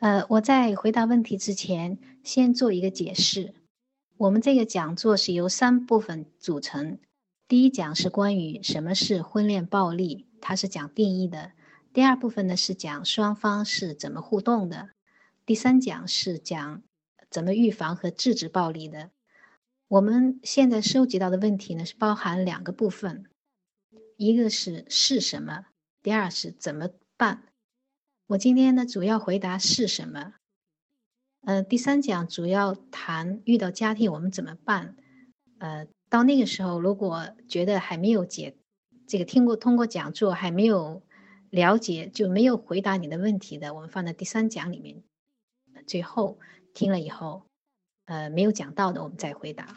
呃，我在回答问题之前，先做一个解释。我们这个讲座是由三部分组成。第一讲是关于什么是婚恋暴力，它是讲定义的。第二部分呢是讲双方是怎么互动的。第三讲是讲怎么预防和制止暴力的。我们现在收集到的问题呢是包含两个部分，一个是是什么，第二是怎么办。我今天呢，主要回答是什么？呃，第三讲主要谈遇到家庭我们怎么办？呃，到那个时候，如果觉得还没有解，这个听过通过讲座还没有了解，就没有回答你的问题的，我们放在第三讲里面。最后听了以后，呃，没有讲到的，我们再回答。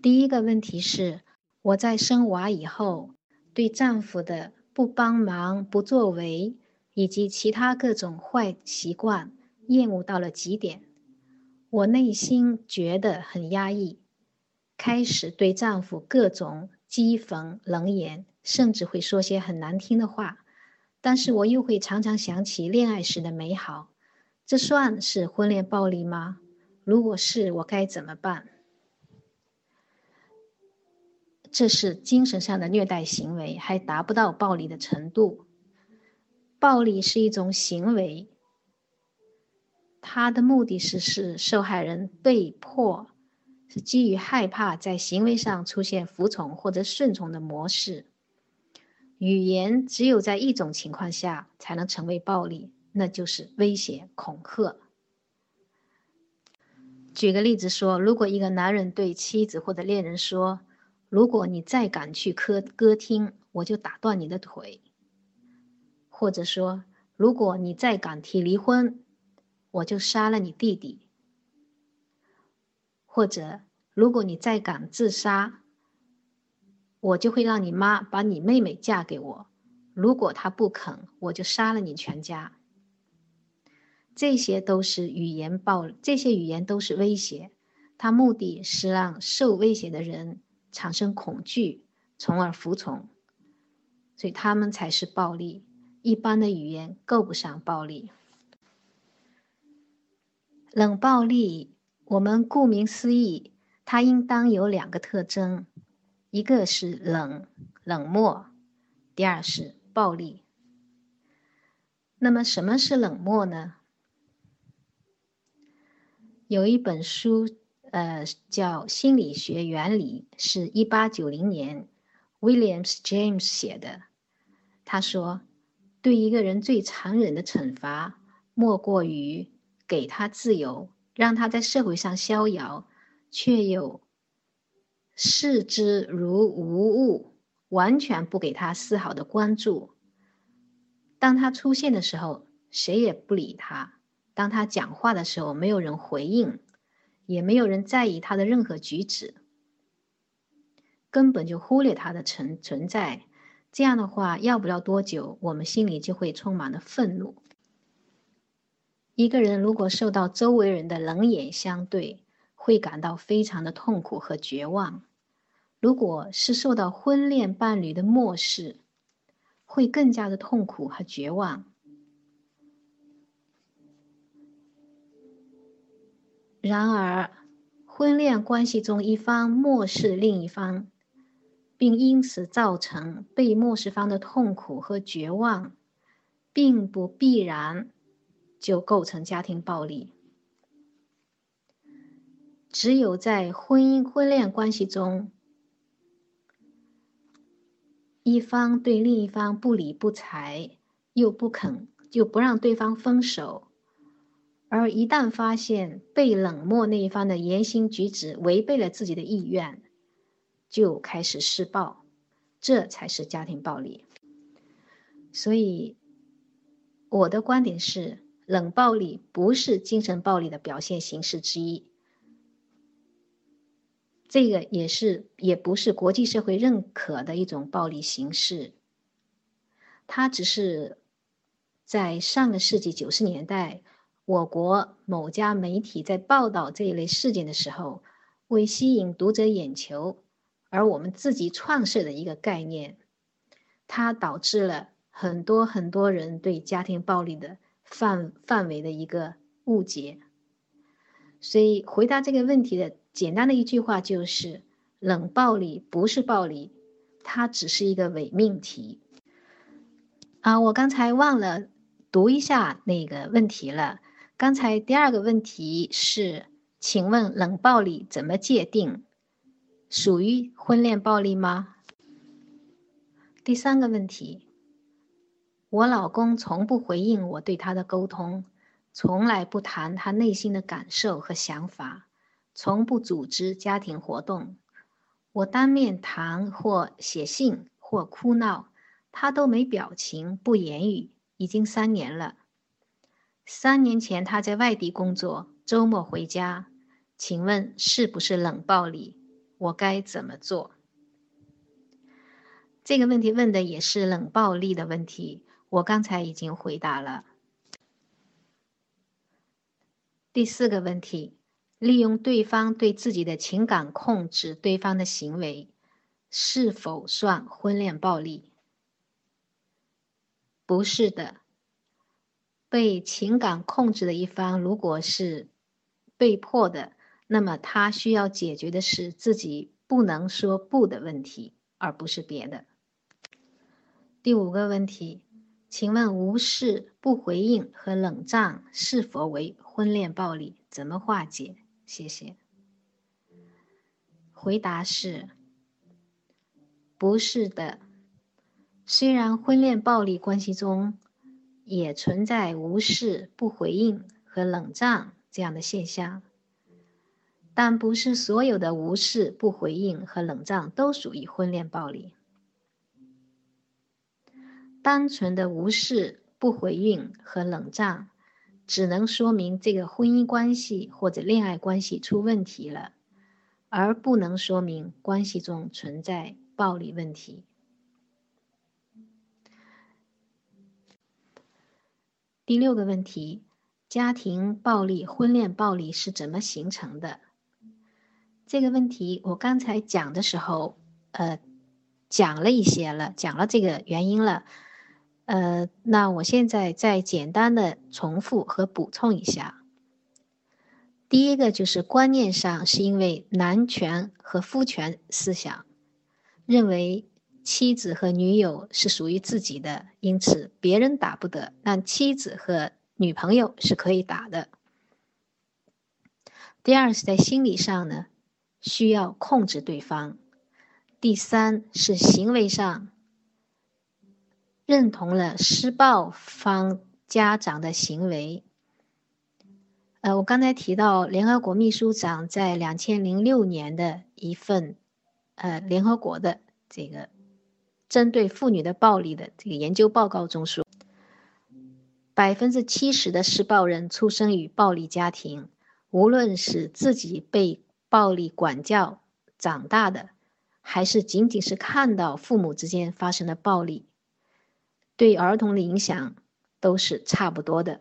第一个问题是，我在生娃以后，对丈夫的不帮忙、不作为。以及其他各种坏习惯，厌恶到了极点，我内心觉得很压抑，开始对丈夫各种讥讽、冷言，甚至会说些很难听的话。但是我又会常常想起恋爱时的美好，这算是婚恋暴力吗？如果是，我该怎么办？这是精神上的虐待行为，还达不到暴力的程度。暴力是一种行为，它的目的是使受害人被迫，是基于害怕在行为上出现服从或者顺从的模式。语言只有在一种情况下才能成为暴力，那就是威胁、恐吓。举个例子说，如果一个男人对妻子或者恋人说：“如果你再敢去歌歌厅，我就打断你的腿。”或者说，如果你再敢提离婚，我就杀了你弟弟；或者，如果你再敢自杀，我就会让你妈把你妹妹嫁给我。如果她不肯，我就杀了你全家。这些都是语言暴，这些语言都是威胁，它目的是让受威胁的人产生恐惧，从而服从，所以他们才是暴力。一般的语言够不上暴力。冷暴力，我们顾名思义，它应当有两个特征：一个是冷、冷漠；第二是暴力。那么，什么是冷漠呢？有一本书，呃，叫《心理学原理》，是一八九零年 Williams James 写的。他说。对一个人最残忍的惩罚，莫过于给他自由，让他在社会上逍遥，却又视之如无物，完全不给他丝毫的关注。当他出现的时候，谁也不理他；当他讲话的时候，没有人回应，也没有人在意他的任何举止，根本就忽略他的存存在。这样的话，要不了多久，我们心里就会充满了愤怒。一个人如果受到周围人的冷眼相对，会感到非常的痛苦和绝望；如果是受到婚恋伴侣的漠视，会更加的痛苦和绝望。然而，婚恋关系中一方漠视另一方。并因此造成被漠视方的痛苦和绝望，并不必然就构成家庭暴力。只有在婚姻婚恋关系中，一方对另一方不理不睬，又不肯又不让对方分手，而一旦发现被冷漠那一方的言行举止违背了自己的意愿。就开始施暴，这才是家庭暴力。所以，我的观点是，冷暴力不是精神暴力的表现形式之一。这个也是，也不是国际社会认可的一种暴力形式。它只是在上个世纪九十年代，我国某家媒体在报道这一类事件的时候，为吸引读者眼球。而我们自己创设的一个概念，它导致了很多很多人对家庭暴力的范范围的一个误解。所以回答这个问题的简单的一句话就是：冷暴力不是暴力，它只是一个伪命题。啊，我刚才忘了读一下那个问题了。刚才第二个问题是，请问冷暴力怎么界定？属于婚恋暴力吗？第三个问题，我老公从不回应我对他的沟通，从来不谈他内心的感受和想法，从不组织家庭活动。我当面谈或写信或哭闹，他都没表情不言语，已经三年了。三年前他在外地工作，周末回家，请问是不是冷暴力？我该怎么做？这个问题问的也是冷暴力的问题，我刚才已经回答了。第四个问题，利用对方对自己的情感控制对方的行为，是否算婚恋暴力？不是的。被情感控制的一方，如果是被迫的，那么他需要解决的是自己不能说不的问题，而不是别的。第五个问题，请问无视、不回应和冷战是否为婚恋暴力？怎么化解？谢谢。回答是：不是的。虽然婚恋暴力关系中，也存在无视、不回应和冷战这样的现象，但不是所有的无视、不回应和冷战都属于婚恋暴力。单纯的无视、不回应和冷战，只能说明这个婚姻关系或者恋爱关系出问题了，而不能说明关系中存在暴力问题。第六个问题：家庭暴力、婚恋暴力是怎么形成的？这个问题我刚才讲的时候，呃，讲了一些了，讲了这个原因了。呃，那我现在再简单的重复和补充一下。第一个就是观念上是因为男权和夫权思想，认为。妻子和女友是属于自己的，因此别人打不得，但妻子和女朋友是可以打的。第二是在心理上呢，需要控制对方。第三是行为上认同了施暴方家长的行为。呃，我刚才提到联合国秘书长在两千零六年的一份呃联合国的这个。针对妇女的暴力的这个研究报告中说，百分之七十的施暴人出生于暴力家庭，无论是自己被暴力管教长大的，还是仅仅是看到父母之间发生的暴力，对儿童的影响都是差不多的。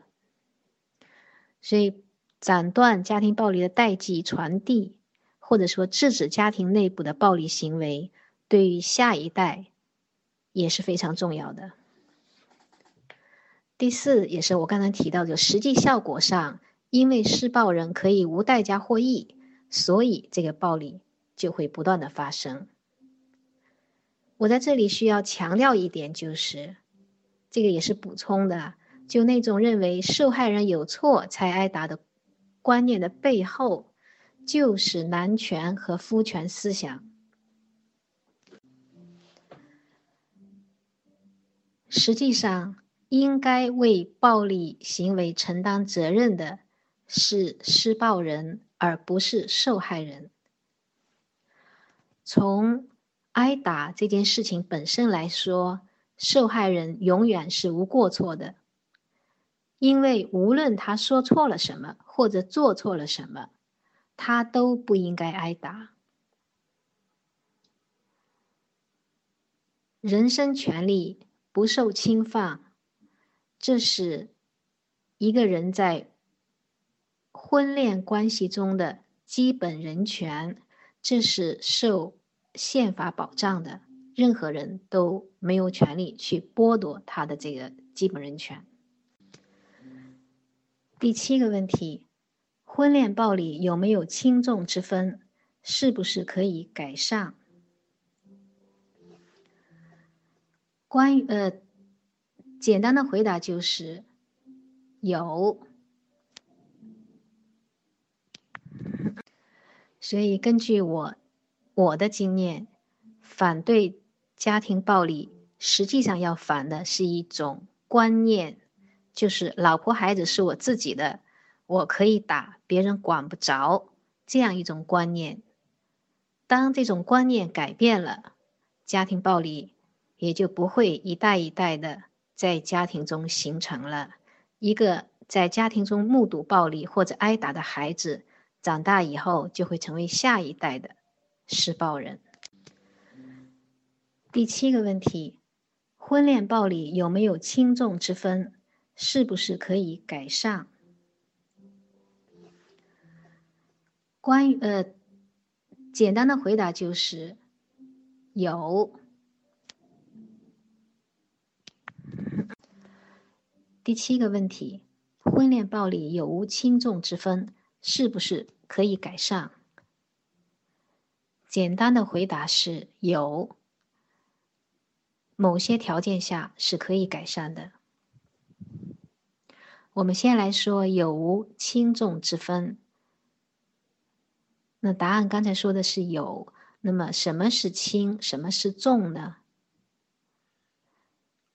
所以，斩断家庭暴力的代际传递，或者说制止家庭内部的暴力行为，对于下一代。也是非常重要的。第四，也是我刚才提到的，实际效果上，因为施暴人可以无代价获益，所以这个暴力就会不断的发生。我在这里需要强调一点，就是这个也是补充的，就那种认为受害人有错才挨打的观念的背后，就是男权和夫权思想。实际上，应该为暴力行为承担责任的是施暴人，而不是受害人。从挨打这件事情本身来说，受害人永远是无过错的，因为无论他说错了什么或者做错了什么，他都不应该挨打。人身权利。不受侵犯，这是一个人在婚恋关系中的基本人权，这是受宪法保障的，任何人都没有权利去剥夺他的这个基本人权。第七个问题，婚恋暴力有没有轻重之分？是不是可以改善？关于呃，简单的回答就是有。所以根据我我的经验，反对家庭暴力，实际上要反的是一种观念，就是老婆孩子是我自己的，我可以打，别人管不着这样一种观念。当这种观念改变了，家庭暴力也就不会一代一代的在家庭中形成了。一个在家庭中目睹暴力或者挨打的孩子，长大以后就会成为下一代的施暴人。第七个问题：婚恋暴力有没有轻重之分？是不是可以改善？关于呃。简单的回答就是有。第七个问题，婚恋暴力有无轻重之分？是不是可以改善？简单的回答是有，某些条件下是可以改善的。我们先来说有无轻重之分。那答案刚才说的是有，那么什么是轻，什么是重呢？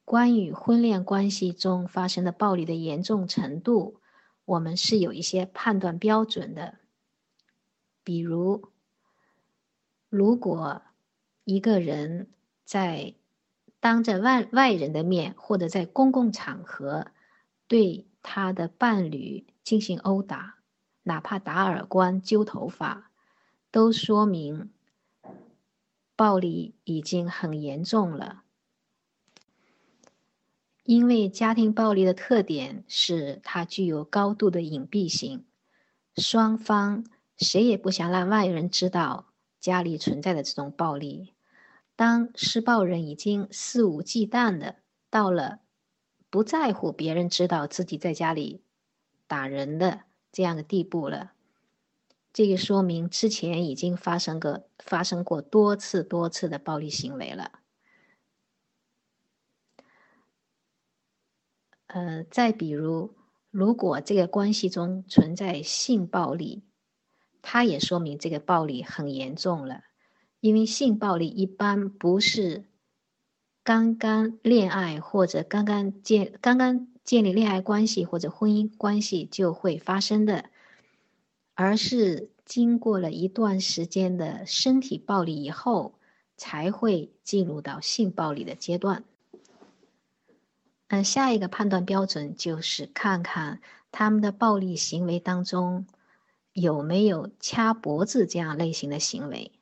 关于婚恋关系中发生的暴力的严重程度，我们是有一些判断标准的。比如，如果一个人在当着外外人的面，或者在公共场合对他的伴侣进行殴打，哪怕打耳光、揪头发。都说明暴力已经很严重了，因为家庭暴力的特点是它具有高度的隐蔽性，双方谁也不想让外人知道家里存在的这种暴力。当施暴人已经肆无忌惮的到了不在乎别人知道自己在家里打人的这样的地步了。这个说明之前已经发生过发生过多次多次的暴力行为了。呃，再比如，如果这个关系中存在性暴力，它也说明这个暴力很严重了。因为性暴力一般不是刚刚恋爱或者刚刚建刚刚建立恋爱关系或者婚姻关系就会发生的。而是经过了一段时间的身体暴力以后，才会进入到性暴力的阶段。嗯，下一个判断标准就是看看他们的暴力行为当中有没有掐脖子这样类型的行为。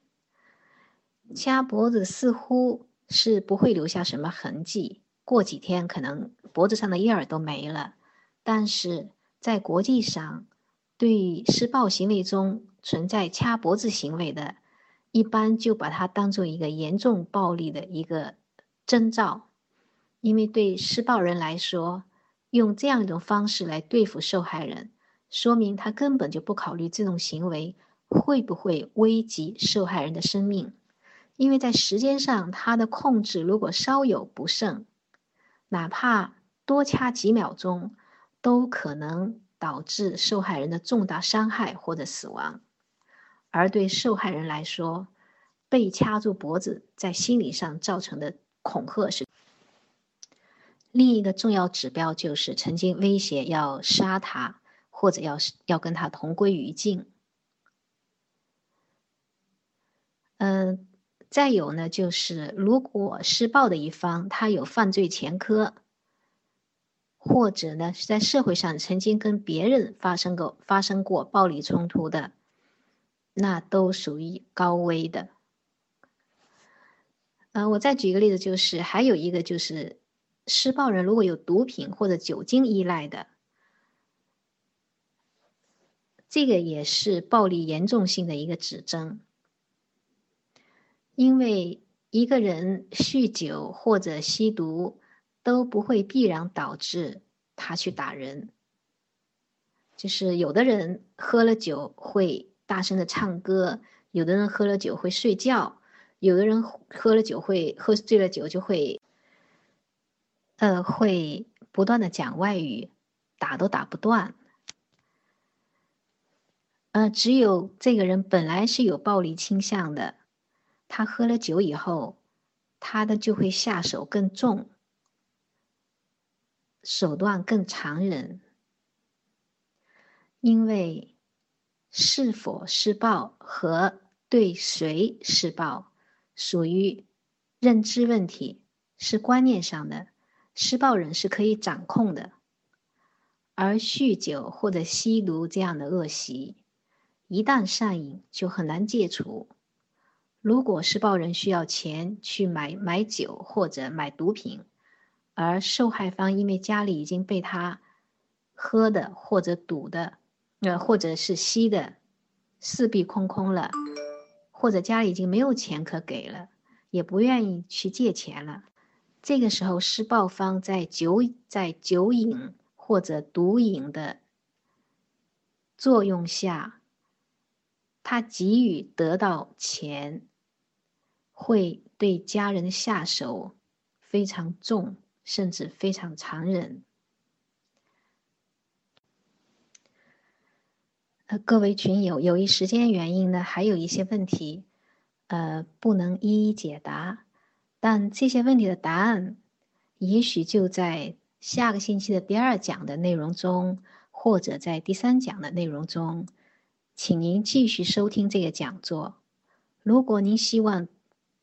掐脖子似乎是不会留下什么痕迹，过几天可能脖子上的印儿都没了，但是在国际上。对施暴行为中存在掐脖子行为的，一般就把它当做一个严重暴力的一个征兆，因为对施暴人来说，用这样一种方式来对付受害人，说明他根本就不考虑这种行为会不会危及受害人的生命，因为在时间上他的控制如果稍有不慎，哪怕多掐几秒钟，都可能。导致受害人的重大伤害或者死亡，而对受害人来说，被掐住脖子在心理上造成的恐吓是另一个重要指标，就是曾经威胁要杀他或者要是要跟他同归于尽。嗯，再有呢，就是如果施暴的一方他有犯罪前科。或者呢，是在社会上曾经跟别人发生过发生过暴力冲突的，那都属于高危的。嗯，我再举一个例子，就是还有一个就是施暴人如果有毒品或者酒精依赖的，这个也是暴力严重性的一个指征。因为一个人酗酒或者吸毒。都不会必然导致他去打人，就是有的人喝了酒会大声的唱歌，有的人喝了酒会睡觉，有的人喝了酒会喝醉了酒就会，呃，会不断的讲外语，打都打不断。呃，只有这个人本来是有暴力倾向的，他喝了酒以后，他的就会下手更重，手段更残忍。因为是否施暴和对谁施暴，属于认知问题，是观念上的。施暴人是可以掌控的，而酗酒或者吸毒这样的恶习，一旦上瘾就很难戒除。如果施暴人需要钱去买买酒或者买毒品，而受害方因为家里已经被他喝的或者赌的。呃，或者是吸的四壁空空了，或者家里已经没有钱可给了，也不愿意去借钱了。这个时候，施暴方在酒在酒瘾或者毒瘾的作用下，他急于得到钱，会对家人下手非常重，甚至非常残忍。呃，各位群友，由于时间原因呢，还有一些问题，呃，不能一一解答。但这些问题的答案，也许就在下个星期的第二讲的内容中，或者在第三讲的内容中，请您继续收听这个讲座。如果您希望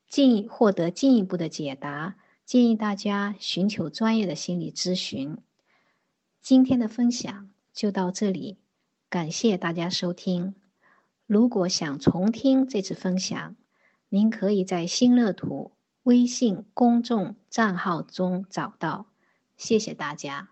进获得进一步的解答，建议大家寻求专业的心理咨询。今天的分享就到这里。感谢大家收听。如果想重听这次分享，您可以在新乐土微信公众账号中找到。谢谢大家。